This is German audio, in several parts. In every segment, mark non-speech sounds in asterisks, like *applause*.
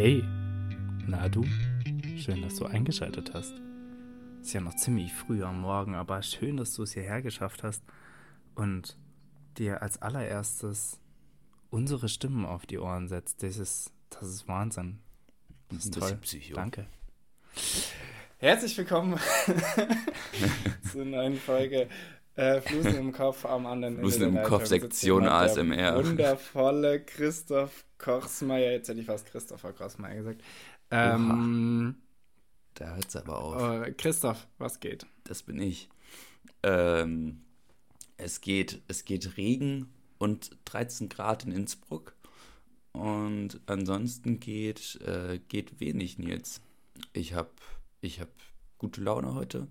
Hey, na du? Schön, dass du eingeschaltet hast. Ist ja noch ziemlich früh am Morgen, aber schön, dass du es hierher geschafft hast und dir als allererstes unsere Stimmen auf die Ohren setzt. Das ist, das ist Wahnsinn. Das ist toll. Psycho. Danke. Herzlich willkommen *laughs* zur neuen Folge äh, Flusen im Kopf am anderen Flusen im Kopf, Sektion ASMR. Wundervolle Christoph Kochsmeier, jetzt hätte ich fast Christopher Kochsmeier gesagt. Ähm, da hört es aber auf. Äh, Christoph, was geht? Das bin ich. Ähm, es geht, es geht Regen und 13 Grad in Innsbruck. Und ansonsten geht, äh, geht wenig, Nils. Ich habe ich hab gute Laune heute.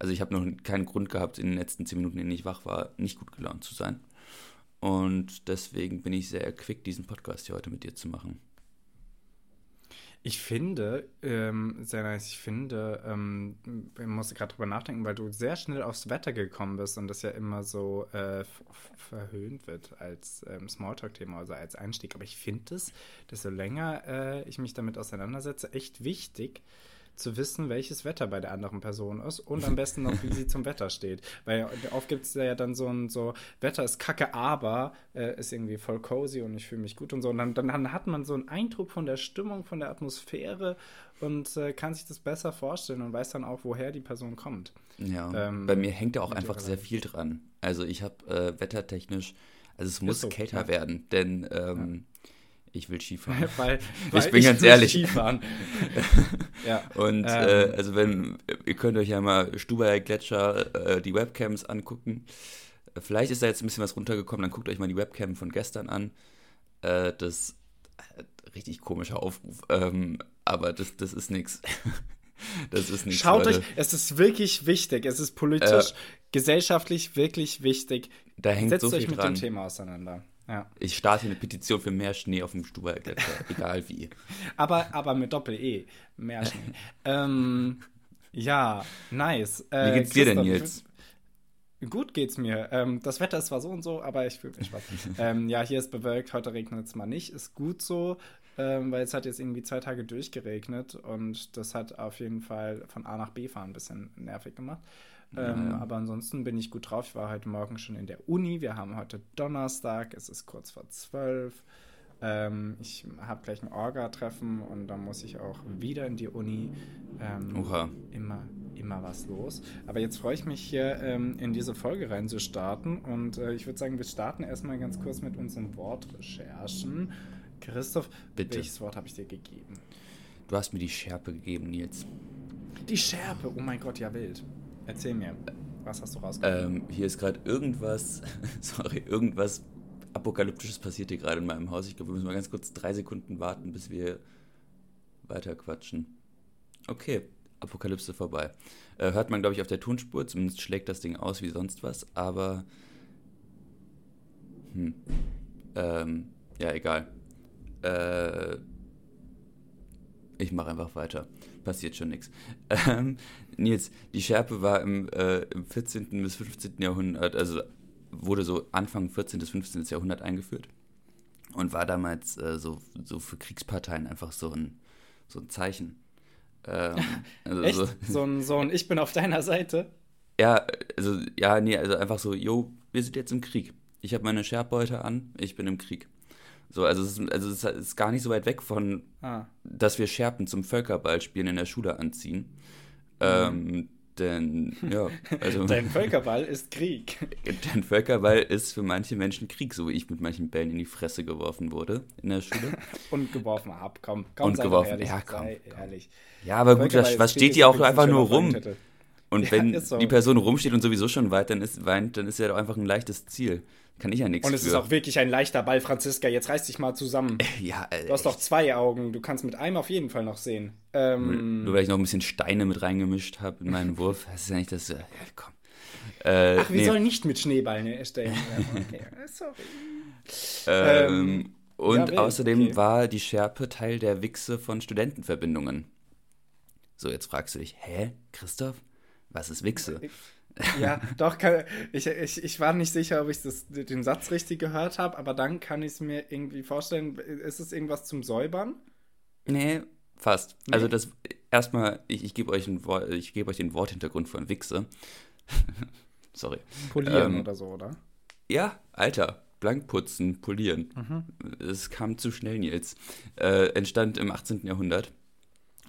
Also ich habe noch keinen Grund gehabt, in den letzten 10 Minuten, in denen ich wach war, nicht gut gelaunt zu sein. Und deswegen bin ich sehr erquickt, diesen Podcast hier heute mit dir zu machen. Ich finde, ähm, sehr nice, ich finde, ähm, ich musste gerade drüber nachdenken, weil du sehr schnell aufs Wetter gekommen bist und das ja immer so äh, verhöhnt wird als ähm, Smalltalk-Thema, also als Einstieg. Aber ich finde es, desto länger äh, ich mich damit auseinandersetze, echt wichtig, zu wissen, welches Wetter bei der anderen Person ist und am besten noch, wie sie zum Wetter steht. Weil oft gibt es ja dann so ein so, Wetter ist kacke, aber äh, ist irgendwie voll cozy und ich fühle mich gut und so. Und dann, dann hat man so einen Eindruck von der Stimmung, von der Atmosphäre und äh, kann sich das besser vorstellen und weiß dann auch, woher die Person kommt. Ja, ähm, bei mir hängt da auch einfach sehr viel dran. Also ich habe äh, wettertechnisch, also es muss so, kälter ja. werden, denn ähm, ja ich will Skifahren. weil, *laughs* weil ich bin ich ganz ehrlich. Skifahren. *laughs* ja. Und äh, ähm. äh, also wenn, ihr könnt euch ja mal Stubaier Gletscher äh, die Webcams angucken. Vielleicht ist da jetzt ein bisschen was runtergekommen, dann guckt euch mal die Webcam von gestern an. Äh, das richtig komischer Aufruf. Ähm, aber das, das ist nichts. *laughs* Das ist nichts. Schaut Leute. euch, es ist wirklich wichtig. Es ist politisch, äh, gesellschaftlich wirklich wichtig. Da hängt Setzt so viel euch mit dran. dem Thema auseinander. Ja. Ich starte eine Petition für mehr Schnee auf dem Stubaigletscher, *laughs* egal wie. Aber, aber mit Doppel-E. Mehr Schnee. *laughs* ähm, ja, nice. Äh, wie geht's dir denn jetzt? Gut geht's mir. Ähm, das Wetter ist zwar so und so, aber ich fühle mich Spaß. *laughs* ähm, ja, hier ist bewölkt, heute regnet es mal nicht. Ist gut so, ähm, weil es hat jetzt irgendwie zwei Tage durchgeregnet und das hat auf jeden Fall von A nach B fahren ein bisschen nervig gemacht. Ähm, ja. Aber ansonsten bin ich gut drauf. Ich war heute Morgen schon in der Uni. Wir haben heute Donnerstag. Es ist kurz vor zwölf. Ähm, ich habe gleich ein Orga-Treffen und dann muss ich auch wieder in die Uni. Ähm, Oha. Immer, immer was los. Aber jetzt freue ich mich hier ähm, in diese Folge rein zu starten. Und äh, ich würde sagen, wir starten erstmal ganz kurz mit unseren Wortrecherchen. Christoph, Bitte. welches Wort habe ich dir gegeben? Du hast mir die Schärpe gegeben, Nils. Die Schärpe, oh mein Gott, ja wild. Erzähl mir, was hast du rausgefunden? Ähm, hier ist gerade irgendwas, *laughs* sorry, irgendwas Apokalyptisches passiert hier gerade in meinem Haus. Ich glaube, wir müssen mal ganz kurz drei Sekunden warten, bis wir weiter quatschen. Okay, Apokalypse vorbei. Äh, hört man, glaube ich, auf der Tonspur. Zumindest schlägt das Ding aus wie sonst was. Aber. Hm. Ähm, ja, egal. Äh, ich mache einfach weiter. Passiert schon nichts. *laughs* Ähm, Nils, die Schärpe war im, äh, im 14. bis 15. Jahrhundert, also wurde so Anfang 14. bis 15. Jahrhundert eingeführt und war damals äh, so, so für Kriegsparteien einfach so ein, so ein Zeichen. Ähm, *laughs* also Echt? So, so, ein, so ein Ich bin auf deiner Seite? Ja, also, ja, nee, also einfach so, jo, wir sind jetzt im Krieg. Ich habe meine Scherbbeuter an, ich bin im Krieg. So, also es ist, also es ist gar nicht so weit weg von, ah. dass wir Scherpen zum Völkerballspielen in der Schule anziehen. Mhm. Ähm, denn, ja, also. *laughs* Dein Völkerball ist Krieg. *laughs* Dein Völkerball ist für manche Menschen Krieg, so wie ich mit manchen Bällen in die Fresse geworfen wurde in der Schule. *laughs* Und geworfen habe, komm, komm, Und geworfen, ehrlich, ja, komm, ehrlich. Ja, aber gut, was, was steht die auch einfach nur rum? Und ja, wenn so. die Person rumsteht und sowieso schon weit, dann ist, weint, dann ist ja doch einfach ein leichtes Ziel. Kann ich ja nichts Und es für. ist auch wirklich ein leichter Ball, Franziska. Jetzt reiß dich mal zusammen. *laughs* Ja, äh, Du hast doch zwei Augen. Du kannst mit einem auf jeden Fall noch sehen. Ähm, Nur weil ich noch ein bisschen Steine mit reingemischt habe in meinen Wurf. Das ist ja nicht das. Äh, ja, komm. Äh, Ach, wir nee. sollen nicht mit Schneeballen erstellen. *laughs* okay, sorry. Ähm, ähm, und ja, außerdem okay. war die Schärpe Teil der Wichse von Studentenverbindungen. So, jetzt fragst du dich, hä, Christoph? Was ist Wichse? Ja, doch, kann, ich, ich, ich war nicht sicher, ob ich das, den Satz richtig gehört habe, aber dann kann ich es mir irgendwie vorstellen. Ist es irgendwas zum Säubern? Nee, fast. Nee. Also das erstmal, ich, ich gebe euch, ein, geb euch den Worthintergrund von Wichse. *laughs* Sorry. Polieren ähm, oder so, oder? Ja, Alter. Blankputzen, polieren. Mhm. Es kam zu schnell, Nils. Äh, entstand im 18. Jahrhundert.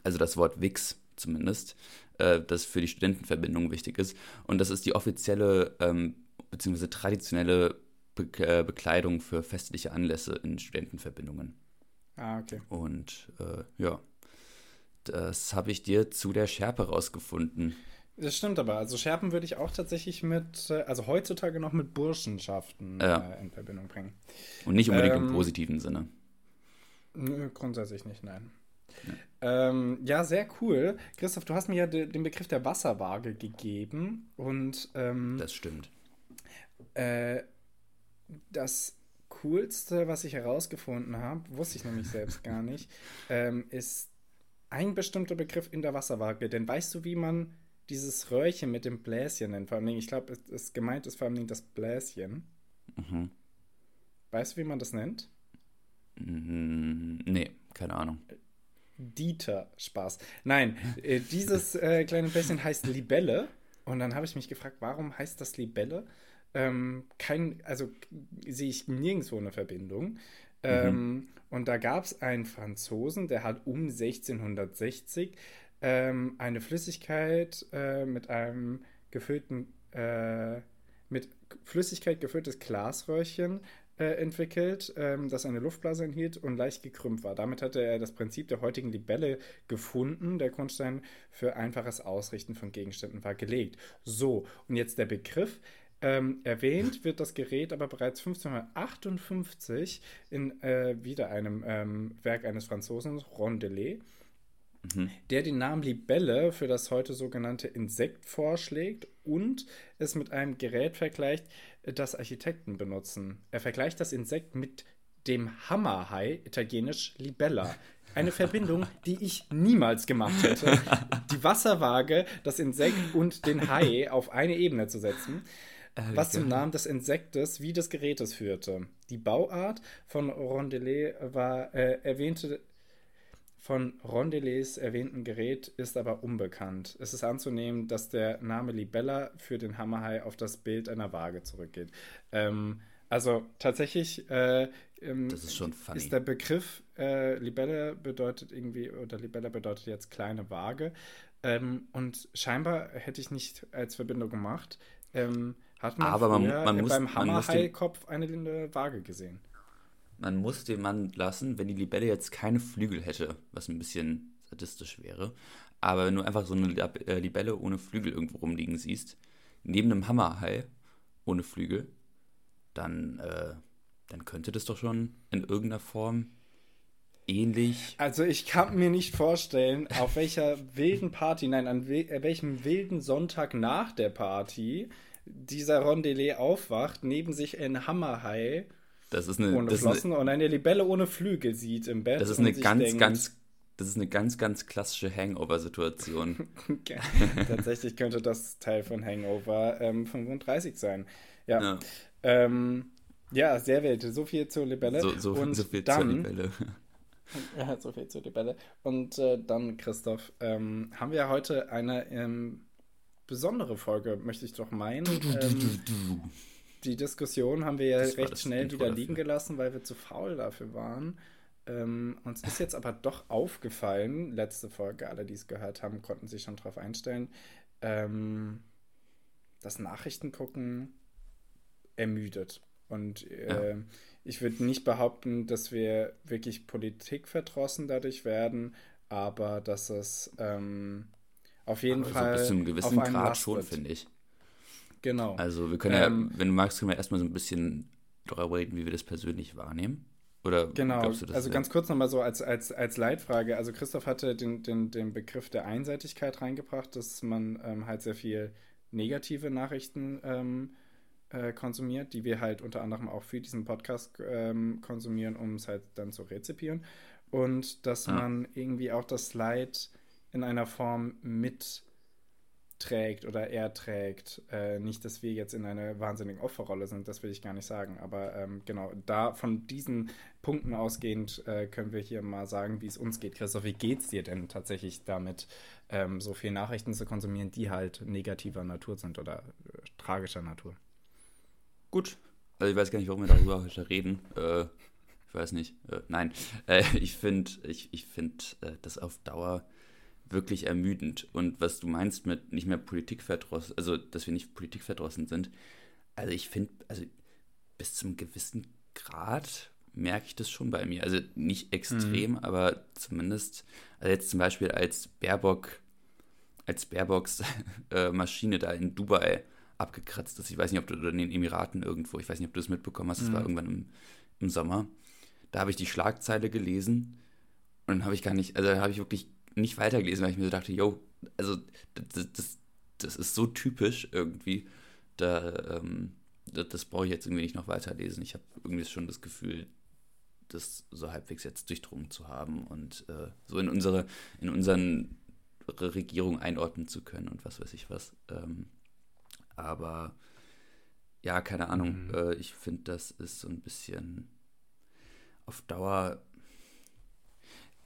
Also das Wort Wix zumindest, äh, das für die Studentenverbindung wichtig ist. Und das ist die offizielle ähm, bzw. traditionelle Be äh, Bekleidung für festliche Anlässe in Studentenverbindungen. Ah, okay. Und äh, ja, das habe ich dir zu der Schärpe rausgefunden. Das stimmt aber. Also Scherpen würde ich auch tatsächlich mit, äh, also heutzutage noch mit Burschenschaften ja. äh, in Verbindung bringen. Und nicht unbedingt ähm, im positiven Sinne. Nö, grundsätzlich nicht, nein. Ja. Ähm, ja, sehr cool. Christoph, du hast mir ja de, den Begriff der Wasserwaage gegeben und ähm, das stimmt. Äh, das Coolste, was ich herausgefunden habe, wusste ich nämlich selbst *laughs* gar nicht, ähm, ist ein bestimmter Begriff in der Wasserwaage. Denn weißt du, wie man dieses Röhrchen mit dem Bläschen nennt? Vor allem, ich glaube, es, es gemeint ist vor allem das Bläschen. Mhm. Weißt du, wie man das nennt? Mhm, nee, keine Ahnung. Dieter, Spaß. Nein, äh, dieses äh, kleine Bläschen heißt Libelle. Und dann habe ich mich gefragt, warum heißt das Libelle? Ähm, kein, also sehe ich nirgendwo eine Verbindung. Ähm, mhm. Und da gab es einen Franzosen, der hat um 1660 ähm, eine Flüssigkeit äh, mit einem gefüllten, äh, mit Flüssigkeit gefülltes Glasröhrchen äh, entwickelt, ähm, das eine Luftblase enthielt und leicht gekrümmt war. Damit hatte er das Prinzip der heutigen Libelle gefunden. Der Grundstein für einfaches Ausrichten von Gegenständen war gelegt. So, und jetzt der Begriff. Ähm, erwähnt wird das Gerät aber bereits 1558 in äh, wieder einem ähm, Werk eines Franzosen, Rondelet, mhm. der den Namen Libelle für das heute sogenannte Insekt vorschlägt und es mit einem Gerät vergleicht, das Architekten benutzen. Er vergleicht das Insekt mit dem Hammerhai, italienisch Libella. Eine Verbindung, *laughs* die ich niemals gemacht hätte. Die Wasserwaage, das Insekt und den Hai auf eine Ebene zu setzen. Äh, was zum Namen des Insektes wie des Gerätes führte. Die Bauart von Rondelet war äh, erwähnte von Rondelets erwähnten Gerät ist aber unbekannt. Es ist anzunehmen, dass der Name Libella für den Hammerhai auf das Bild einer Waage zurückgeht. Ähm, also tatsächlich äh, ähm, ist, ist der Begriff äh, Libella bedeutet irgendwie, oder Libella bedeutet jetzt kleine Waage. Ähm, und scheinbar hätte ich nicht als Verbindung gemacht. Ähm, hat man, Aber man, man muss, beim Hammerhai-Kopf eine Waage gesehen. Man muss den Mann lassen, wenn die Libelle jetzt keine Flügel hätte, was ein bisschen sadistisch wäre. Aber wenn du einfach so eine äh, Libelle ohne Flügel irgendwo rumliegen siehst, neben einem Hammerhai ohne Flügel, dann, äh, dann könnte das doch schon in irgendeiner Form ähnlich. Also ich kann mir nicht vorstellen, auf welcher wilden Party, nein, an äh, welchem wilden Sonntag nach der Party dieser Rondelet aufwacht, neben sich ein Hammerhai das ist eine, ohne Flossen eine, und eine Libelle ohne Flügel sieht im Bett. Das ist eine ganz, denkt, ganz, das ist eine ganz, ganz klassische Hangover-Situation. *laughs* Tatsächlich könnte das Teil von Hangover ähm, 35 sein. Ja. Ja. Ähm, ja, sehr wild. So viel zur Libelle. So, so, und so viel dann, zur Libelle. Ja, so viel zur Libelle. Und äh, dann, Christoph, ähm, haben wir heute eine ähm, besondere Folge, möchte ich doch meinen. Die Diskussion haben wir ja das recht schnell wieder dafür. liegen gelassen, weil wir zu faul dafür waren. Ähm, uns ist jetzt aber doch aufgefallen, letzte Folge, alle, die es gehört haben, konnten sich schon darauf einstellen, ähm, das Nachrichtengucken ermüdet. Und äh, ja. ich würde nicht behaupten, dass wir wirklich politikverdrossen dadurch werden, aber dass es ähm, auf jeden aber Fall. So bis zu einem gewissen Grad schon, finde ich. Genau. Also wir können ähm, ja, wenn du magst, können wir erstmal so ein bisschen darüber reden, wie wir das persönlich wahrnehmen. Oder genau, glaubst du, das also ganz kurz nochmal so als, als, als Leitfrage. Also Christoph hatte den, den, den Begriff der Einseitigkeit reingebracht, dass man ähm, halt sehr viel negative Nachrichten ähm, äh, konsumiert, die wir halt unter anderem auch für diesen Podcast ähm, konsumieren, um es halt dann zu rezipieren. Und dass ah. man irgendwie auch das Leid in einer Form mit trägt oder er trägt. Äh, nicht, dass wir jetzt in einer wahnsinnigen Opferrolle sind, das will ich gar nicht sagen. Aber ähm, genau, da von diesen Punkten ausgehend äh, können wir hier mal sagen, wie es uns geht. Christoph, wie geht es dir denn tatsächlich damit, ähm, so viele Nachrichten zu konsumieren, die halt negativer Natur sind oder äh, tragischer Natur? Gut. Also ich weiß gar nicht, warum wir darüber heute reden. Äh, ich weiß nicht. Äh, nein. Äh, ich finde ich, ich find, das auf Dauer wirklich ermüdend. Und was du meinst mit nicht mehr Politikverdrossen, also dass wir nicht politikverdrossen sind, also ich finde, also bis zum gewissen Grad merke ich das schon bei mir. Also nicht extrem, mhm. aber zumindest, also jetzt zum Beispiel als Baerbock, als Baerbocks *laughs* äh, Maschine da in Dubai abgekratzt ist. Ich weiß nicht, ob du in den Emiraten irgendwo, ich weiß nicht, ob du das mitbekommen hast, das mhm. war irgendwann im, im Sommer. Da habe ich die Schlagzeile gelesen und dann habe ich gar nicht, also da habe ich wirklich nicht weitergelesen, weil ich mir so dachte, yo, also das, das, das ist so typisch irgendwie, da, ähm, das, das brauche ich jetzt irgendwie nicht noch weiterlesen. Ich habe irgendwie schon das Gefühl, das so halbwegs jetzt durchdrungen zu haben und äh, so in unsere, in unseren Regierung einordnen zu können und was weiß ich was. Ähm, aber ja, keine Ahnung. Mhm. Äh, ich finde, das ist so ein bisschen auf Dauer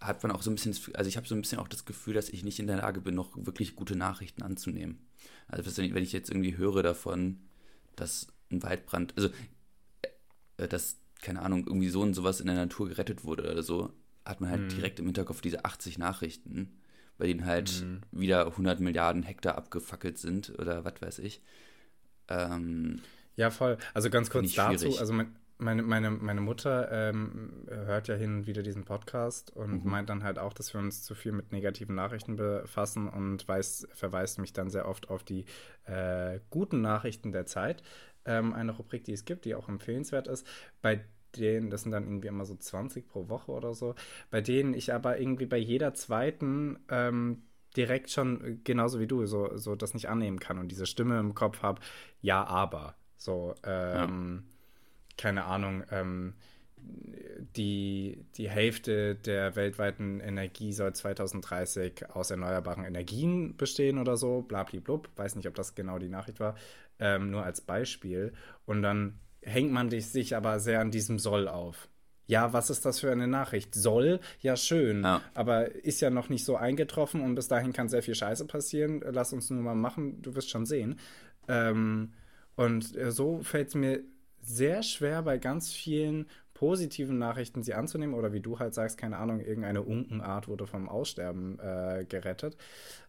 hat man auch so ein bisschen, also ich habe so ein bisschen auch das Gefühl, dass ich nicht in der Lage bin, noch wirklich gute Nachrichten anzunehmen. Also wenn ich jetzt irgendwie höre davon, dass ein Waldbrand, also äh, dass, keine Ahnung, irgendwie so und sowas in der Natur gerettet wurde oder so, hat man halt mhm. direkt im Hinterkopf diese 80 Nachrichten, bei denen halt mhm. wieder 100 Milliarden Hektar abgefackelt sind oder was weiß ich. Ähm, ja, voll. Also ganz kurz dazu, also mein, meine, meine, meine Mutter ähm, hört ja hin und wieder diesen Podcast und mhm. meint dann halt auch, dass wir uns zu viel mit negativen Nachrichten befassen und weiß, verweist mich dann sehr oft auf die äh, guten Nachrichten der Zeit. Ähm, eine Rubrik, die es gibt, die auch empfehlenswert ist, bei denen, das sind dann irgendwie immer so 20 pro Woche oder so, bei denen ich aber irgendwie bei jeder zweiten ähm, direkt schon, genauso wie du, so, so das nicht annehmen kann und diese Stimme im Kopf habe, ja, aber. So, ähm, ja keine Ahnung, ähm, die, die Hälfte der weltweiten Energie soll 2030 aus erneuerbaren Energien bestehen oder so, blablablub. Weiß nicht, ob das genau die Nachricht war, ähm, nur als Beispiel. Und dann hängt man sich aber sehr an diesem Soll auf. Ja, was ist das für eine Nachricht? Soll, ja schön, ja. aber ist ja noch nicht so eingetroffen und bis dahin kann sehr viel Scheiße passieren. Lass uns nur mal machen, du wirst schon sehen. Ähm, und äh, so fällt es mir sehr schwer bei ganz vielen positiven Nachrichten sie anzunehmen oder wie du halt sagst, keine Ahnung, irgendeine Unkenart wurde vom Aussterben äh, gerettet.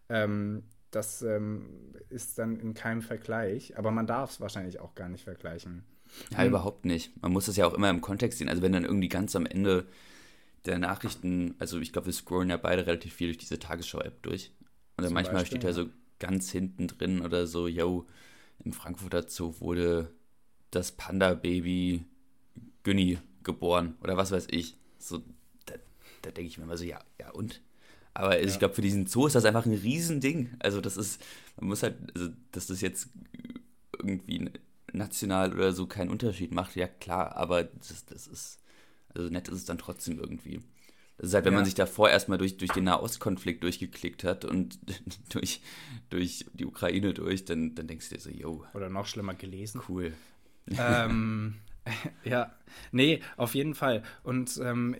Ähm, das ähm, ist dann in keinem Vergleich, aber man darf es wahrscheinlich auch gar nicht vergleichen. Ja, hm. überhaupt nicht. Man muss das ja auch immer im Kontext sehen. Also wenn dann irgendwie ganz am Ende der Nachrichten, also ich glaube, wir scrollen ja beide relativ viel durch diese Tagesschau-App durch. Und dann manchmal Beispiel, steht ja so ganz hinten drin oder so, yo, im Frankfurter Zoo wurde das Panda-Baby Günni geboren oder was weiß ich. So, da, da denke ich mir immer so, ja, ja und? Aber also ja. ich glaube, für diesen Zoo ist das einfach ein Riesending. Also das ist, man muss halt, also dass das jetzt irgendwie national oder so keinen Unterschied macht, ja klar, aber das, das ist, also nett ist es dann trotzdem irgendwie. Das ist halt, wenn ja. man sich davor erstmal durch, durch den Nahostkonflikt durchgeklickt hat und *laughs* durch, durch die Ukraine durch, dann, dann denkst du dir so, yo. Oder noch schlimmer gelesen. Cool ähm, *laughs* *laughs* ja, nee, auf jeden Fall. Und ähm,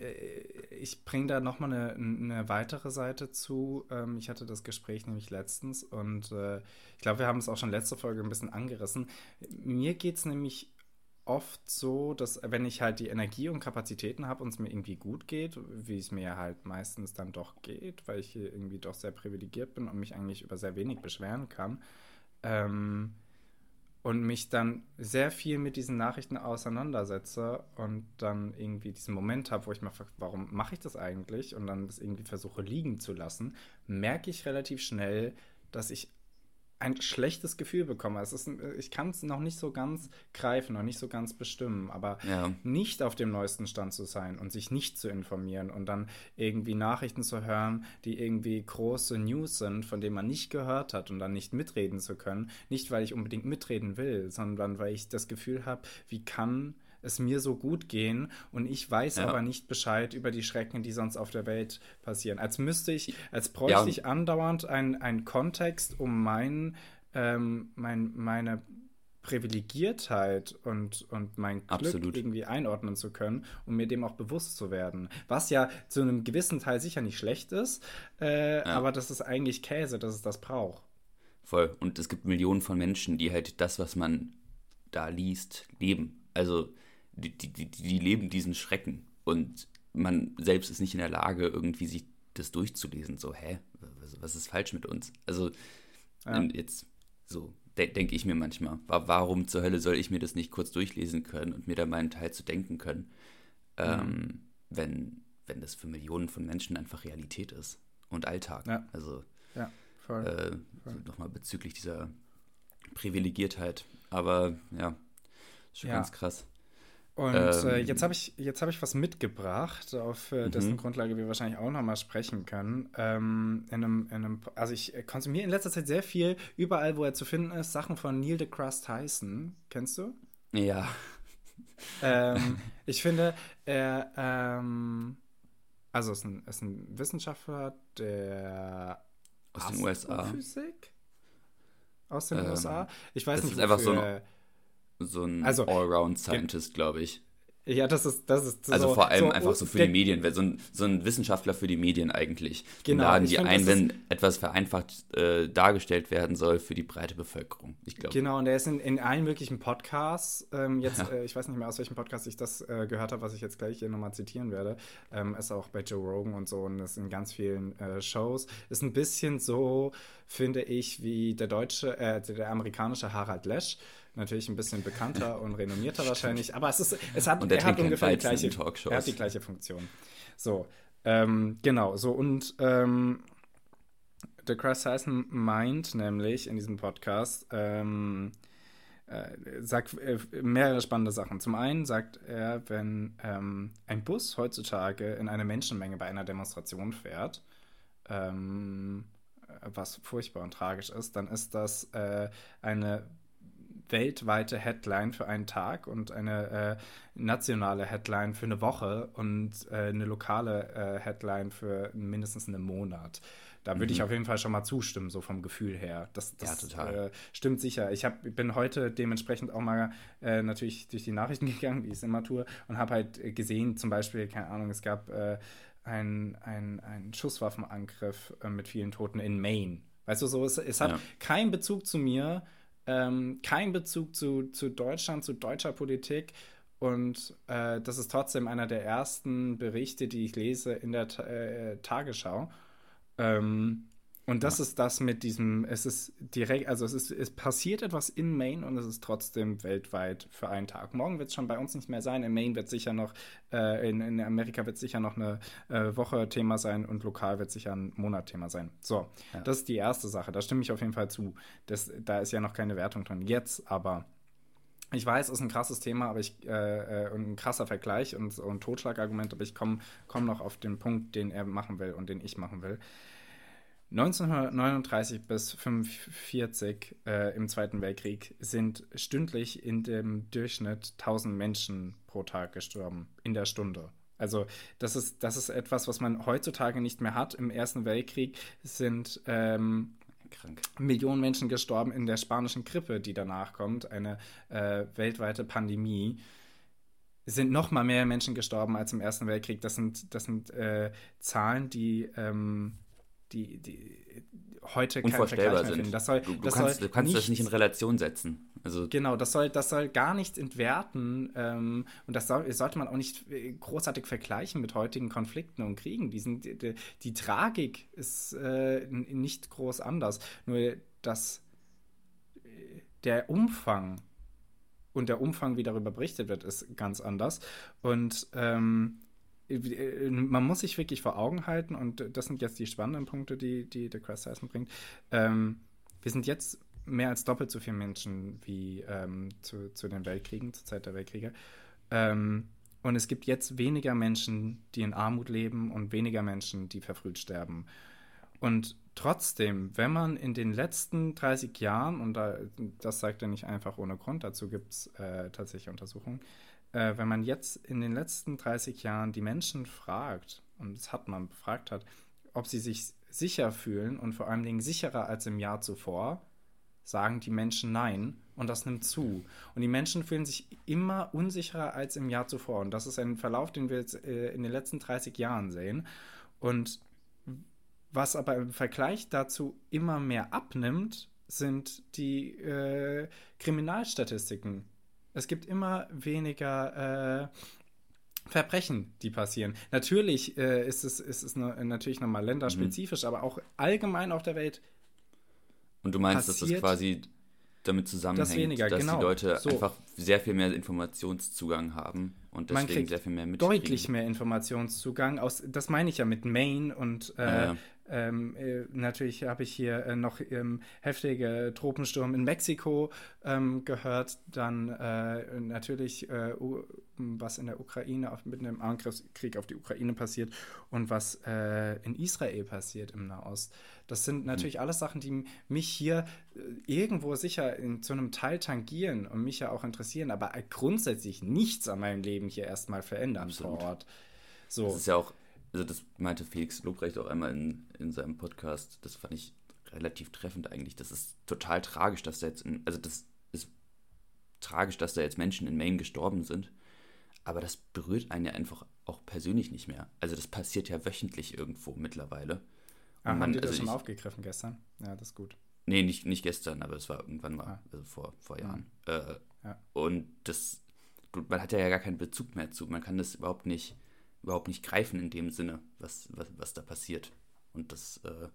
ich bringe da nochmal eine, eine weitere Seite zu. Ähm, ich hatte das Gespräch nämlich letztens und äh, ich glaube, wir haben es auch schon letzte Folge ein bisschen angerissen. Mir geht es nämlich oft so, dass wenn ich halt die Energie und Kapazitäten habe und es mir irgendwie gut geht, wie es mir halt meistens dann doch geht, weil ich hier irgendwie doch sehr privilegiert bin und mich eigentlich über sehr wenig beschweren kann, ähm, und mich dann sehr viel mit diesen Nachrichten auseinandersetze und dann irgendwie diesen Moment habe, wo ich mir frage, warum mache ich das eigentlich? Und dann das irgendwie versuche liegen zu lassen, merke ich relativ schnell, dass ich ein schlechtes Gefühl bekomme. Es ist, ich kann es noch nicht so ganz greifen, noch nicht so ganz bestimmen, aber ja. nicht auf dem neuesten Stand zu sein und sich nicht zu informieren und dann irgendwie Nachrichten zu hören, die irgendwie große News sind, von denen man nicht gehört hat und dann nicht mitreden zu können. Nicht, weil ich unbedingt mitreden will, sondern weil ich das Gefühl habe, wie kann es mir so gut gehen und ich weiß Ja. aber nicht Bescheid über die Schrecken, die sonst auf der Welt passieren. Als müsste ich, als bräuchte und- ich andauernd einen, Kontext, um meinen, ähm, mein, meine Privilegiertheit und, und mein Glück Absolut. irgendwie einordnen zu können, um mir dem auch bewusst zu werden. Was ja zu einem gewissen Teil sicher nicht schlecht ist, äh, aber das ist eigentlich Käse, dass es das braucht. Voll. Und es gibt Millionen von Menschen, die halt das, was man da liest, leben. Also die, die, die, leben diesen Schrecken. Und man selbst ist nicht in der Lage, irgendwie sich das durchzulesen. So, hä, was, ist falsch mit uns? Also und jetzt so de denke ich mir manchmal, wa warum zur Hölle soll ich mir das nicht kurz durchlesen können und mir da meinen Teil zu denken können, ähm, wenn, wenn das für Millionen von Menschen einfach Realität ist und Alltag. Ja. Also Ja, voll. äh, nochmal bezüglich dieser Privilegiertheit. Aber ja, ist schon Ja. ganz krass. Und Ähm, äh, jetzt habe ich, jetzt hab ich was mitgebracht, auf äh, dessen Grundlage wir wahrscheinlich auch nochmal sprechen können. Ähm, in einem, in einem, also ich äh, konsumiere in letzter Zeit sehr viel, überall, wo er zu finden ist, Sachen von Neil deGrasse Tyson. Kennst du? Ja, ähm, *laughs* ich finde, er, ähm, also ist ein, ist ein Wissenschaftler der Aus den USA. Aus den Ähm, USA? Ich weiß das nicht, ist einfach so ein- so ein Also, Allround-Scientist, glaube ich. Ja, das ist, das ist Also so, vor allem so, einfach so für der- die Medien, so ein, so ein Wissenschaftler für die Medien eigentlich. Genau, laden ich die find, ein, wenn etwas vereinfacht äh, dargestellt werden soll für die breite Bevölkerung. Ich glaube. Genau, und der ist in, in allen möglichen Podcasts. Ähm, jetzt, äh, ich weiß nicht mehr, aus welchem Podcast ich das äh, gehört habe, was ich jetzt gleich hier nochmal zitieren werde. Ähm, ist auch bei Joe Rogan und so und ist in ganz vielen äh, Shows. Ist ein bisschen so, finde ich, wie der deutsche, äh, der amerikanische Harald Lesch. Natürlich ein bisschen bekannter und renommierter *laughs* wahrscheinlich, aber es ist, es hat, Und er hat ungefähr die gleiche, er hat die gleiche Funktion. So, ähm, genau, so und ähm, der Chris Tyson meint nämlich in diesem Podcast, ähm, äh, sagt äh, mehrere spannende Sachen. Zum einen sagt er, wenn ähm, ein Bus heutzutage in eine Menschenmenge bei einer Demonstration fährt, ähm, was furchtbar und tragisch ist, dann ist das äh, eine weltweite Headline für einen Tag und eine äh, nationale Headline für eine Woche und äh, eine lokale äh, Headline für mindestens einen Monat. Da würde ich auf jeden Fall schon mal zustimmen, so vom Gefühl her. Das, das Ja, total. Äh, stimmt sicher. Ich hab, bin heute dementsprechend auch mal äh, natürlich durch die Nachrichten *laughs* gegangen, wie ich es immer tue, und habe halt gesehen, zum Beispiel, keine Ahnung, es gab äh, einen ein Schusswaffenangriff äh, mit vielen Toten in Maine. Weißt du, so, es, es hat Ja. keinen Bezug zu mir, ähm, keinen Bezug zu, zu Deutschland, zu deutscher Politik. Und äh, das ist trotzdem einer der ersten Berichte, die ich lese in der äh, Tagesschau. Ähm, und das ist das mit diesem, es ist direkt, also es ist, es passiert etwas in Maine und es ist trotzdem weltweit für einen Tag. Morgen wird es schon bei uns nicht mehr sein. In Maine wird sicher noch, äh, in, in Amerika wird sicher noch eine äh, Woche Thema sein und lokal wird sicher ein Monat Thema sein. So, Ja. das ist die erste Sache. Da stimme ich auf jeden Fall zu. Das, da ist ja noch keine Wertung drin. Jetzt aber. Ich weiß, es ist ein krasses Thema, aber ich äh, äh, und ein krasser Vergleich und so ein Totschlagargument, aber ich komme komm noch auf den Punkt, den er machen will und den ich machen will. 1939 bis 1945 äh, im Zweiten Weltkrieg sind stündlich in dem Durchschnitt 1000 Menschen pro Tag gestorben, in der Stunde. Also das ist, das ist etwas, was man heutzutage nicht mehr hat. Im Ersten Weltkrieg sind ähm, Krank. Millionen Menschen gestorben in der spanischen Grippe, die danach kommt, eine äh, weltweite Pandemie. Sind noch mal mehr Menschen gestorben als im Ersten Weltkrieg. Das sind, das sind äh, Zahlen, die, ähm, die, die heute keinen Unvorstellbar mehr sind. finden. Das soll, du, du das kannst, soll du kannst das nichts- nicht in Relation setzen. Also Genau, das soll, das soll gar nichts entwerten ähm, und das soll, sollte man auch nicht äh, großartig vergleichen mit heutigen Konflikten und Kriegen. Die, sind, die, die Tragik ist äh, nicht groß anders, nur dass äh, der Umfang und der Umfang, wie darüber berichtet wird, ist ganz anders. Und ähm, äh, man muss sich wirklich vor Augen halten, und das sind jetzt die spannenden Punkte, die, die der Chris Tyson bringt. Ähm, wir sind jetzt mehr als doppelt so viele Menschen wie ähm, zu, zu den Weltkriegen, zur Zeit der Weltkriege. Ähm, und es gibt jetzt weniger Menschen, die in Armut leben und weniger Menschen, die verfrüht sterben. Und trotzdem, wenn man in den letzten 30 Jahren, und da, das sagt er nicht einfach ohne Grund, dazu gibt es äh, tatsächlich Untersuchungen, äh, wenn man jetzt in den letzten 30 Jahren die Menschen fragt, und das hat man befragt hat, ob sie sich sicher fühlen und vor allen Dingen sicherer als im Jahr zuvor, sagen die Menschen nein und das nimmt zu. Und die Menschen fühlen sich immer unsicherer als im Jahr zuvor. Und das ist ein Verlauf, den wir jetzt äh, in den letzten 30 Jahren sehen. Und was aber im Vergleich dazu immer mehr abnimmt, sind die äh, Kriminalstatistiken. Es gibt immer weniger äh, Verbrechen, die passieren. Natürlich äh, ist es, ist es ne, natürlich nochmal länderspezifisch, mhm. aber auch allgemein auf der Welt und du meinst, dass das quasi damit zusammenhängt, das weniger, dass genau. die Leute so. einfach sehr viel mehr Informationszugang haben und deswegen sehr viel mehr mitkriegen. Deutlich mehr Informationszugang. Aus, das meine ich ja mit Maine und äh, ja, ja. Ähm, äh, natürlich habe ich hier äh, noch ähm, heftige Tropensturm in Mexiko ähm, gehört. Dann äh, natürlich, äh, was in der Ukraine auf, mit dem Angriffskrieg auf die Ukraine passiert und was äh, in Israel passiert im Nahost. Das sind mhm. natürlich mhm. alles Sachen, die mich hier äh, irgendwo sicher in, zu einem Teil tangieren und mich ja auch interessieren, aber grundsätzlich nichts an meinem Leben hier erstmal verändern Absolut. vor Ort. So. Das ist ja auch also das meinte Felix Lobrecht auch einmal in, in seinem Podcast, das fand ich relativ treffend eigentlich. Das ist total tragisch, dass da jetzt, in, also das ist tragisch, dass da jetzt Menschen in Maine gestorben sind, aber das berührt einen ja einfach auch persönlich nicht mehr. Also das passiert ja wöchentlich irgendwo mittlerweile. Ah, man, haben die das also schon ich, aufgegriffen gestern? Ja, das ist gut. Nee, nicht, nicht gestern, aber es war irgendwann mal, ah. also vor, vor Jahren. Mhm. Äh, ja. Und das, man hat ja gar keinen Bezug mehr zu. Man kann das überhaupt nicht überhaupt nicht greifen in dem Sinne, was, was, was da passiert. Und das äh,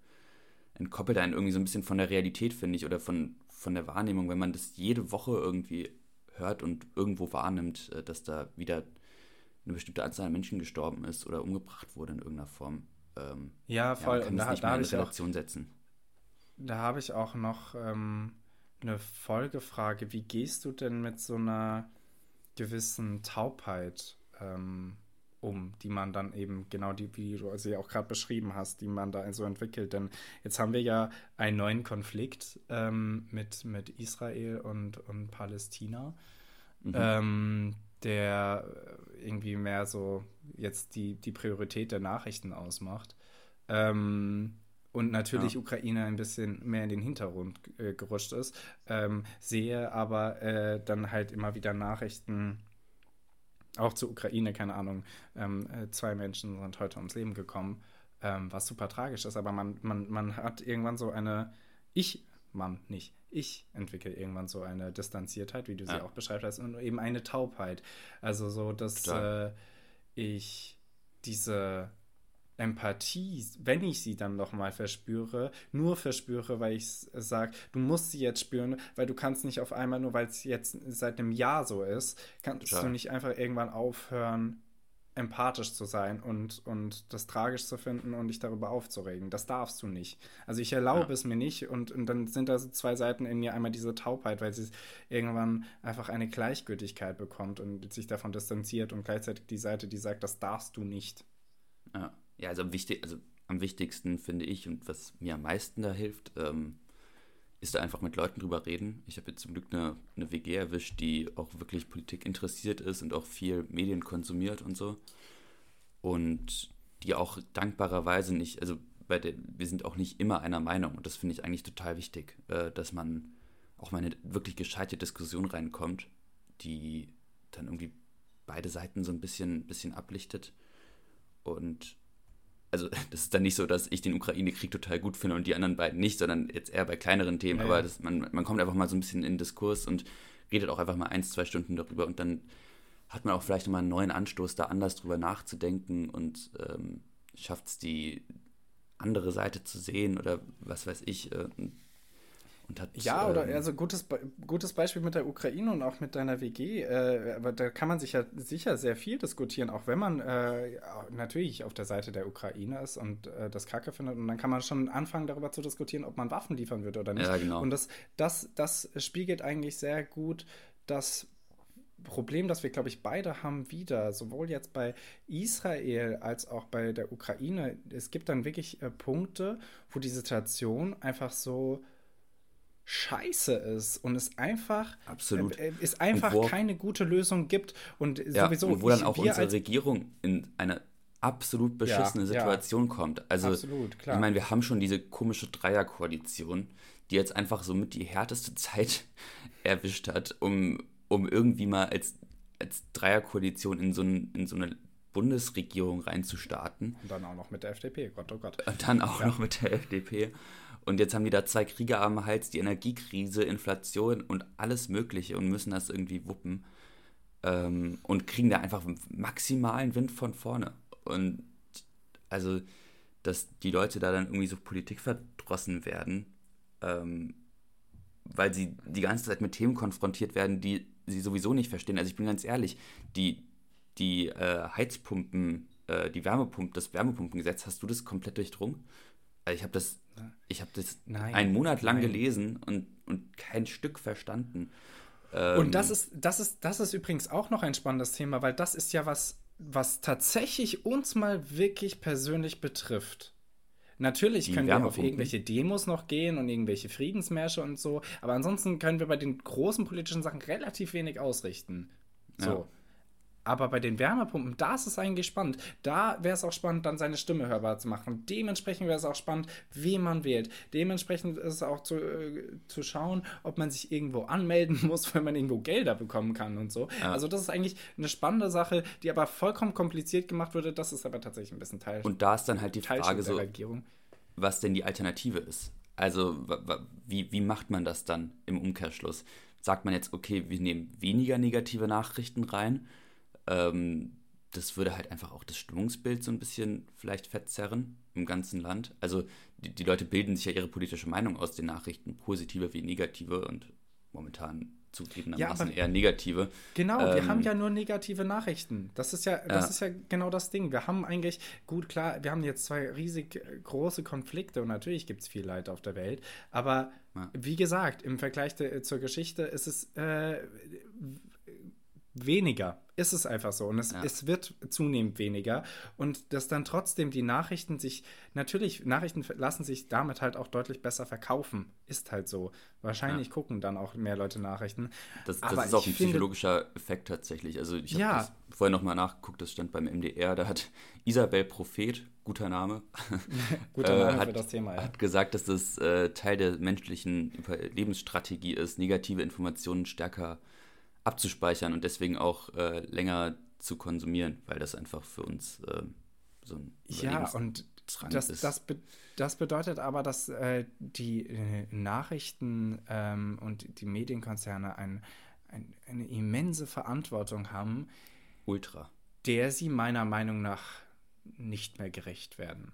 entkoppelt einen irgendwie so ein bisschen von der Realität, finde ich, oder von, von der Wahrnehmung, wenn man das jede Woche irgendwie hört und irgendwo wahrnimmt, äh, dass da wieder eine bestimmte Anzahl an Menschen gestorben ist oder umgebracht wurde in irgendeiner Form. Ähm, ja, voll. Ja, man kann da, nicht da mehr in Relation auch, setzen. Da habe ich auch noch ähm, eine Folgefrage. Wie gehst du denn mit so einer gewissen Taubheit ähm, um, die man dann eben genau die, wie du sie auch gerade beschrieben hast, die man da so entwickelt. Denn jetzt haben wir ja einen neuen Konflikt ähm, mit, mit Israel und, und Palästina, mhm. ähm, der irgendwie mehr so jetzt die, die Priorität der Nachrichten ausmacht. Ähm, und natürlich ja. Ukraine ein bisschen mehr in den Hintergrund äh, gerutscht ist, ähm, sehe aber äh, dann halt immer wieder Nachrichten auch zur Ukraine, keine Ahnung, ähm, äh, zwei Menschen sind heute ums Leben gekommen, ähm, was super tragisch ist, aber man, man, man hat irgendwann so eine, ich, Mann, nicht, ich entwickle irgendwann so eine Distanziertheit, wie du sie ja. auch beschreibst hast, und eben eine Taubheit. Also so, dass äh, ich diese Empathie, wenn ich sie dann nochmal verspüre, nur verspüre, weil ich sage, du musst sie jetzt spüren, weil du kannst nicht auf einmal, nur weil es jetzt seit einem Jahr so ist, kannst Total. du nicht einfach irgendwann aufhören, empathisch zu sein und, und das tragisch zu finden und dich darüber aufzuregen. Das darfst du nicht. Also ich erlaube ja. es mir nicht und, und dann sind da so zwei Seiten in mir. Einmal diese Taubheit, weil sie irgendwann einfach eine Gleichgültigkeit bekommt und sich davon distanziert und gleichzeitig die Seite, die sagt, das darfst du nicht. Ja ja, also am, wichtig, also am wichtigsten finde ich und was mir am meisten da hilft, ähm, ist da einfach mit Leuten drüber reden. Ich habe jetzt zum Glück eine, eine WG erwischt, die auch wirklich Politik interessiert ist und auch viel Medien konsumiert und so. Und die auch dankbarerweise nicht, also bei der, wir sind auch nicht immer einer Meinung und das finde ich eigentlich total wichtig, äh, dass man auch mal in eine wirklich gescheite Diskussion reinkommt, die dann irgendwie beide Seiten so ein bisschen, bisschen ablichtet. Und also *laughs* das ist dann nicht so, dass ich den Ukraine-Krieg total gut finde und die anderen beiden nicht, sondern jetzt eher bei kleineren Themen. Ja, aber das, man, man kommt einfach mal so ein bisschen in Diskurs und redet auch einfach mal ein, zwei Stunden darüber und dann hat man auch vielleicht nochmal einen neuen Anstoß, da anders drüber nachzudenken und ähm, schafft es, die andere Seite zu sehen oder was weiß ich. Äh, und hat, ja, oder ähm, also gutes, gutes Beispiel mit der Ukraine und auch mit deiner WG. Äh, aber da kann man sich ja sicher sehr viel diskutieren, auch wenn man äh, natürlich auf der Seite der Ukraine ist und äh, das Kacke findet. Und dann kann man schon anfangen, darüber zu diskutieren, ob man Waffen liefern wird oder nicht. Ja, genau. Und das, das, das spiegelt eigentlich sehr gut das Problem, das wir, glaube ich, beide haben, wieder, sowohl jetzt bei Israel als auch bei der Ukraine. Es gibt dann wirklich äh, Punkte, wo die Situation einfach so scheiße ist und es einfach Absolut. Äh, es einfach wo, keine gute Lösung gibt und ja, sowieso und wo dann auch unsere Regierung in eine absolut beschissene ja, Situation ja. kommt. Also Absolut, ich meine, wir haben schon diese komische Dreierkoalition, die jetzt einfach so mit die härteste *laughs* Zeit erwischt hat, um, um irgendwie mal als, als Dreierkoalition in so, ein, in so eine Bundesregierung reinzustarten. Und dann auch noch mit der FDP, Gott oh Gott. Und dann auch ja. noch mit der FDP. Und jetzt haben die da zwei Kriege am Hals, die Energiekrise, Inflation und alles Mögliche und müssen das irgendwie wuppen. Ähm, und kriegen da einfach maximalen Wind von vorne. Und also, dass die Leute da dann irgendwie so politikverdrossen werden, ähm, weil sie die ganze Zeit mit Themen konfrontiert werden, die sie sowieso nicht verstehen. Also ich bin ganz ehrlich, die, die äh, Heizpumpen, äh, die Wärmepumpen, das Wärmepumpengesetz, hast du das komplett durchdrungen? Also ich habe das, ich habe das nein, einen Monat lang nein. gelesen und, und kein Stück verstanden. Ähm, und das ist, das ist, das ist übrigens auch noch ein spannendes Thema, weil das ist ja was, was tatsächlich uns mal wirklich persönlich betrifft. Natürlich können wir auf irgendwelche Demos noch gehen und irgendwelche Friedensmärsche und so, aber ansonsten können wir bei den großen politischen Sachen relativ wenig ausrichten. So. Ja. Aber bei den Wärmepumpen, da ist es eigentlich spannend. Da wäre es auch spannend, dann seine Stimme hörbar zu machen. Dementsprechend wäre es auch spannend, wen man wählt. Dementsprechend ist es auch zu, äh, zu schauen, ob man sich irgendwo anmelden *laughs* muss, wenn man irgendwo Gelder bekommen kann und so. Ja. Also das ist eigentlich eine spannende Sache, die aber vollkommen kompliziert gemacht wurde. Das ist aber tatsächlich ein bisschen Teil. Und da ist dann halt die Frage so, was denn die Alternative ist. Also wie, wie macht man das dann im Umkehrschluss? Sagt man jetzt, okay, wir nehmen weniger negative Nachrichten rein ähm, das würde halt einfach auch das Stimmungsbild so ein bisschen vielleicht verzerren im ganzen Land. Also die, die Leute bilden sich ja ihre politische Meinung aus den Nachrichten, positive wie negative und momentan zugegebenermaßen ja, eher negative. Genau, ähm, wir haben ja nur negative Nachrichten. Das ist ja, das ja. ist ja genau das Ding. Wir haben eigentlich, gut, klar, wir haben jetzt zwei riesig große Konflikte und natürlich gibt es viel Leid auf der Welt, aber ja. wie gesagt, im Vergleich de, zur Geschichte ist es äh, weniger. Ist es einfach so. Und es, ja. es wird zunehmend weniger. Und dass dann trotzdem die Nachrichten sich, natürlich, Nachrichten lassen sich damit halt auch deutlich besser verkaufen. Ist halt so. Wahrscheinlich ja. gucken dann auch mehr Leute Nachrichten. Das, das ist auch ein finde, psychologischer Effekt tatsächlich. Also ich habe ja. vorher nochmal nachgeguckt, das stand beim MDR, da hat *laughs* Isabel Prophet, guter Name, *laughs* guter Name äh, hat, für das Thema, ja. hat gesagt, dass das äh, Teil der menschlichen Überlebensstrategie ist, negative Informationen stärker zu abzuspeichern und deswegen auch äh, länger zu konsumieren, weil das einfach für uns äh, so ein Ja, und das, ist. Das, be das bedeutet aber, dass äh, die äh, Nachrichten ähm, und die Medienkonzerne ein, ein, eine immense Verantwortung haben. Ultra. Der sie meiner Meinung nach nicht mehr gerecht werden.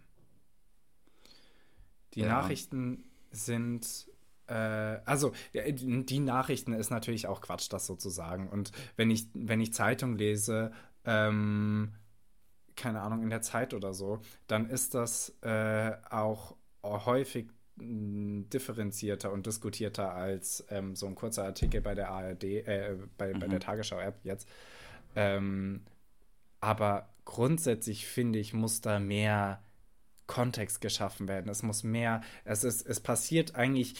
Die ja. Nachrichten sind also die Nachrichten ist natürlich auch Quatsch, das sozusagen. Und wenn ich, wenn ich Zeitung lese, ähm, keine Ahnung, in der Zeit oder so, dann ist das äh, auch häufig differenzierter und diskutierter als ähm, so ein kurzer Artikel bei der ARD, äh, bei, mhm. bei der mhm. Tagesschau-App jetzt. Ähm, aber grundsätzlich finde ich, muss da mehr Kontext geschaffen werden. Es muss mehr, es ist, es passiert eigentlich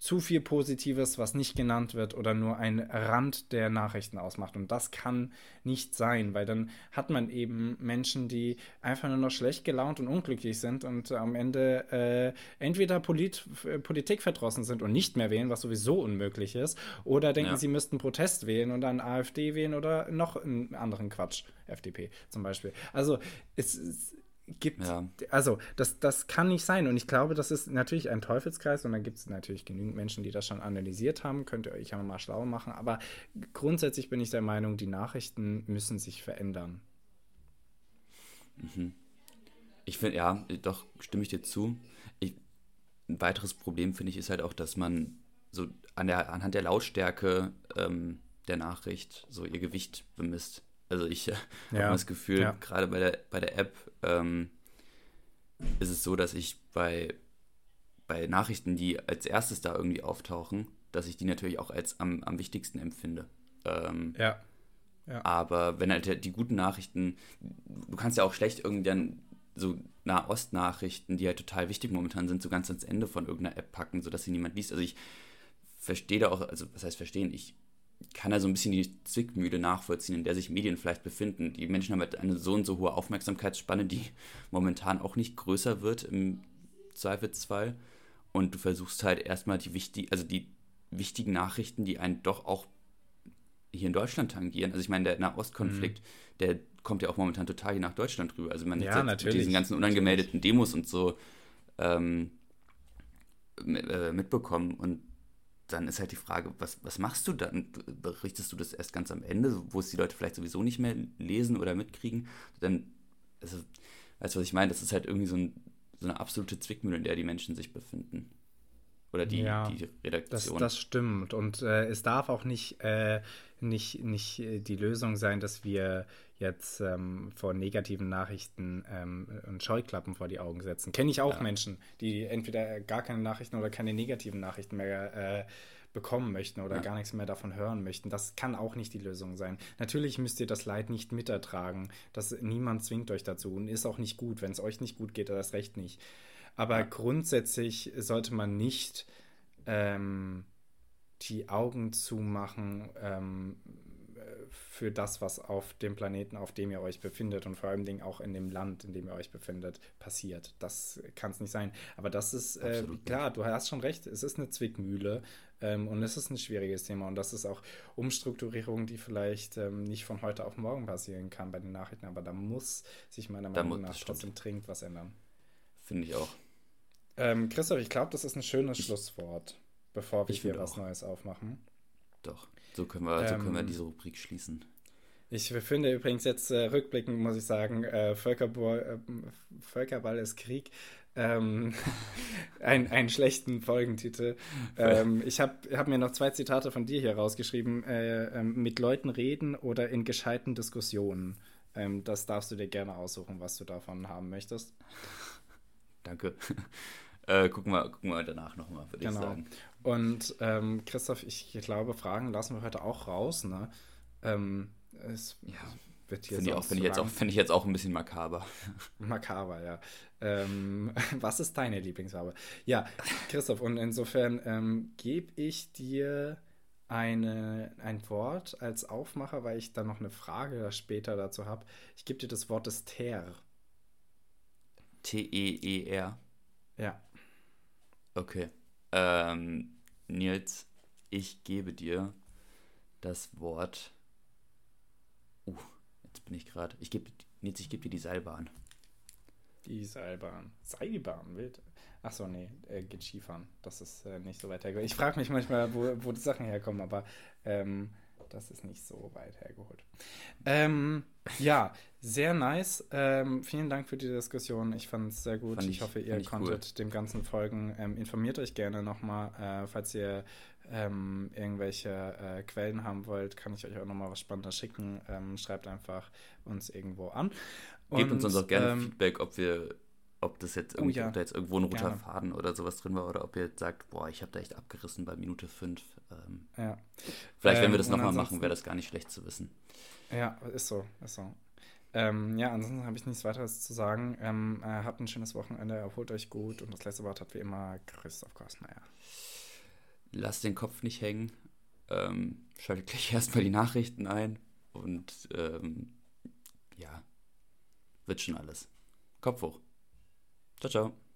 zu viel Positives, was nicht genannt wird oder nur ein Rand der Nachrichten ausmacht. Und das kann nicht sein, weil dann hat man eben Menschen, die einfach nur noch schlecht gelaunt und unglücklich sind und am Ende äh, entweder Polit äh, Politik verdrossen sind und nicht mehr wählen, was sowieso unmöglich ist, oder denken, ja. sie müssten Protest wählen und dann AfD wählen oder noch einen anderen Quatsch, FDP zum Beispiel. Also es, es gibt. Ja. Also, das, das kann nicht sein. Und ich glaube, das ist natürlich ein Teufelskreis und da gibt es natürlich genügend Menschen, die das schon analysiert haben. Könnt ihr euch ja mal schlau machen. Aber grundsätzlich bin ich der Meinung, die Nachrichten müssen sich verändern. Mhm. Ich finde, ja, doch, stimme ich dir zu. Ich, ein weiteres Problem, finde ich, ist halt auch, dass man so an der, anhand der Lautstärke ähm, der Nachricht so ihr Gewicht bemisst. Also ich *laughs* ja. habe das Gefühl, ja. gerade bei der, bei der App ähm, ist es so, dass ich bei, bei Nachrichten, die als erstes da irgendwie auftauchen, dass ich die natürlich auch als am, am wichtigsten empfinde. Ähm, ja. ja. Aber wenn halt die guten Nachrichten, du kannst ja auch schlecht irgendwann so Nahost-Nachrichten, die halt total wichtig momentan sind, so ganz ans Ende von irgendeiner App packen, sodass sie niemand liest. Also ich verstehe da auch, also was heißt verstehen, ich kann da so ein bisschen die Zwickmühle nachvollziehen, in der sich Medien vielleicht befinden. Die Menschen haben halt eine so und so hohe Aufmerksamkeitsspanne, die momentan auch nicht größer wird im Zweifelsfall. Und du versuchst halt erstmal die wichtig, also die wichtigen Nachrichten, die einen doch auch hier in Deutschland tangieren. Also ich meine, der Nahostkonflikt, mhm. der kommt ja auch momentan total hier nach Deutschland rüber. Also man ja, hat natürlich. diesen ganzen unangemeldeten. Demos und so ähm, äh, mitbekommen. Und dann ist halt die Frage, was, was machst du dann? Berichtest du das erst ganz am Ende, wo es die Leute vielleicht sowieso nicht mehr lesen oder mitkriegen? Dann, also, weißt du, was ich meine? Das ist halt irgendwie so, ein, so eine absolute Zwickmühle, in der die Menschen sich befinden. Oder die, ja, die Redaktion. Das, das stimmt. Und äh, es darf auch nicht, äh, nicht, nicht äh, die Lösung sein, dass wir jetzt ähm, vor negativen Nachrichten ähm, und Scheuklappen vor die Augen setzen. Kenne ich auch ja. Menschen, die entweder gar keine Nachrichten oder keine negativen Nachrichten mehr äh, bekommen möchten oder ja. gar nichts mehr davon hören möchten. Das kann auch nicht die Lösung sein. Natürlich müsst ihr das Leid nicht mitertragen. Das, niemand zwingt euch dazu und ist auch nicht gut. Wenn es euch nicht gut geht, das recht nicht. Aber ja. grundsätzlich sollte man nicht ähm, die Augen zumachen ähm, für das, was auf dem Planeten, auf dem ihr euch befindet und vor allem Dingen auch in dem Land, in dem ihr euch befindet, passiert. Das kann es nicht sein. Aber das ist äh, klar, du hast schon recht, es ist eine Zwickmühle ähm, und es ist ein schwieriges Thema und das ist auch Umstrukturierung, die vielleicht ähm, nicht von heute auf morgen passieren kann bei den Nachrichten, aber da muss sich meiner Meinung nach trotzdem dringend was ändern. Finde ich auch. Ähm, Christoph, ich glaube, das ist ein schönes ich, Schlusswort, bevor wir hier was Neues aufmachen. Doch, so können wir, so können wir ähm, diese Rubrik schließen. Ich finde übrigens jetzt äh, rückblickend, muss ich sagen, äh, Völkerball, äh, Völkerball ist Krieg. Ähm, *laughs* ein, einen schlechten Folgentitel. *laughs* Ähm, ich habe hab mir noch zwei Zitate von dir hier rausgeschrieben. Äh, ähm, mit Leuten reden oder in gescheiten Diskussionen. Ähm, das darfst du dir gerne aussuchen, was du davon haben möchtest. Danke. Äh, gucken, wir, gucken wir danach nochmal, würde genau. ich sagen. Und ähm, Christoph, ich glaube, Fragen lassen wir heute auch raus. Ne? Ähm, es ja. wird hier Finde ich, find ich, jetzt auch, find ich jetzt auch ein bisschen makaber. *laughs* Makaber, ja. Ähm, *laughs* was ist deine Lieblingsfarbe? Ja, Christoph, und insofern ähm, gebe ich dir eine, ein Wort als Aufmacher, weil ich dann noch eine Frage später dazu habe. Ich gebe dir das Wort des Ter. T-E-E-R. Ja. Okay. Ähm, Nils, ich gebe dir das Wort. Uh, jetzt bin ich gerade. Ich gebe Nils, ich gebe dir die Seilbahn. Die Seilbahn. Seilbahn, wild. Achso, nee, äh, geht Skifahren. Das ist äh, nicht so weit hergeholt. Ich frage mich manchmal, wo, wo die Sachen herkommen, aber ähm, das ist nicht so weit hergeholt. Ähm, ja, sehr nice. Ähm, vielen Dank für die Diskussion. Ich fand es sehr gut. Ich, ich, hoffe, ihr konntet cool. dem Ganzen folgen. Ähm, informiert euch gerne nochmal, äh, falls ihr ähm, irgendwelche äh, Quellen haben wollt, kann ich euch auch nochmal was Spannendes schicken. Ähm, schreibt einfach uns irgendwo an. Gebt uns auch gerne ähm, Feedback, ob wir ob das jetzt, oh, ja. ob da jetzt irgendwo ein roter. Faden oder sowas drin war oder ob ihr jetzt sagt, boah, ich habe da echt abgerissen bei Minute 5. Ähm, ja. Vielleicht, wenn wir das ähm, nochmal machen, wäre das gar nicht schlecht zu wissen. Ja, ist so, ist so. Ähm, ja, ansonsten habe ich nichts weiteres zu sagen. Ähm, äh, habt ein schönes Wochenende, erholt euch gut und das letzte Wort hat wie immer Christoph Kostmeier. Lasst den Kopf nicht hängen. Ähm, schaltet gleich *laughs* erstmal die Nachrichten ein und ähm, ja, wird schon alles. Kopf hoch. Ciao, ciao.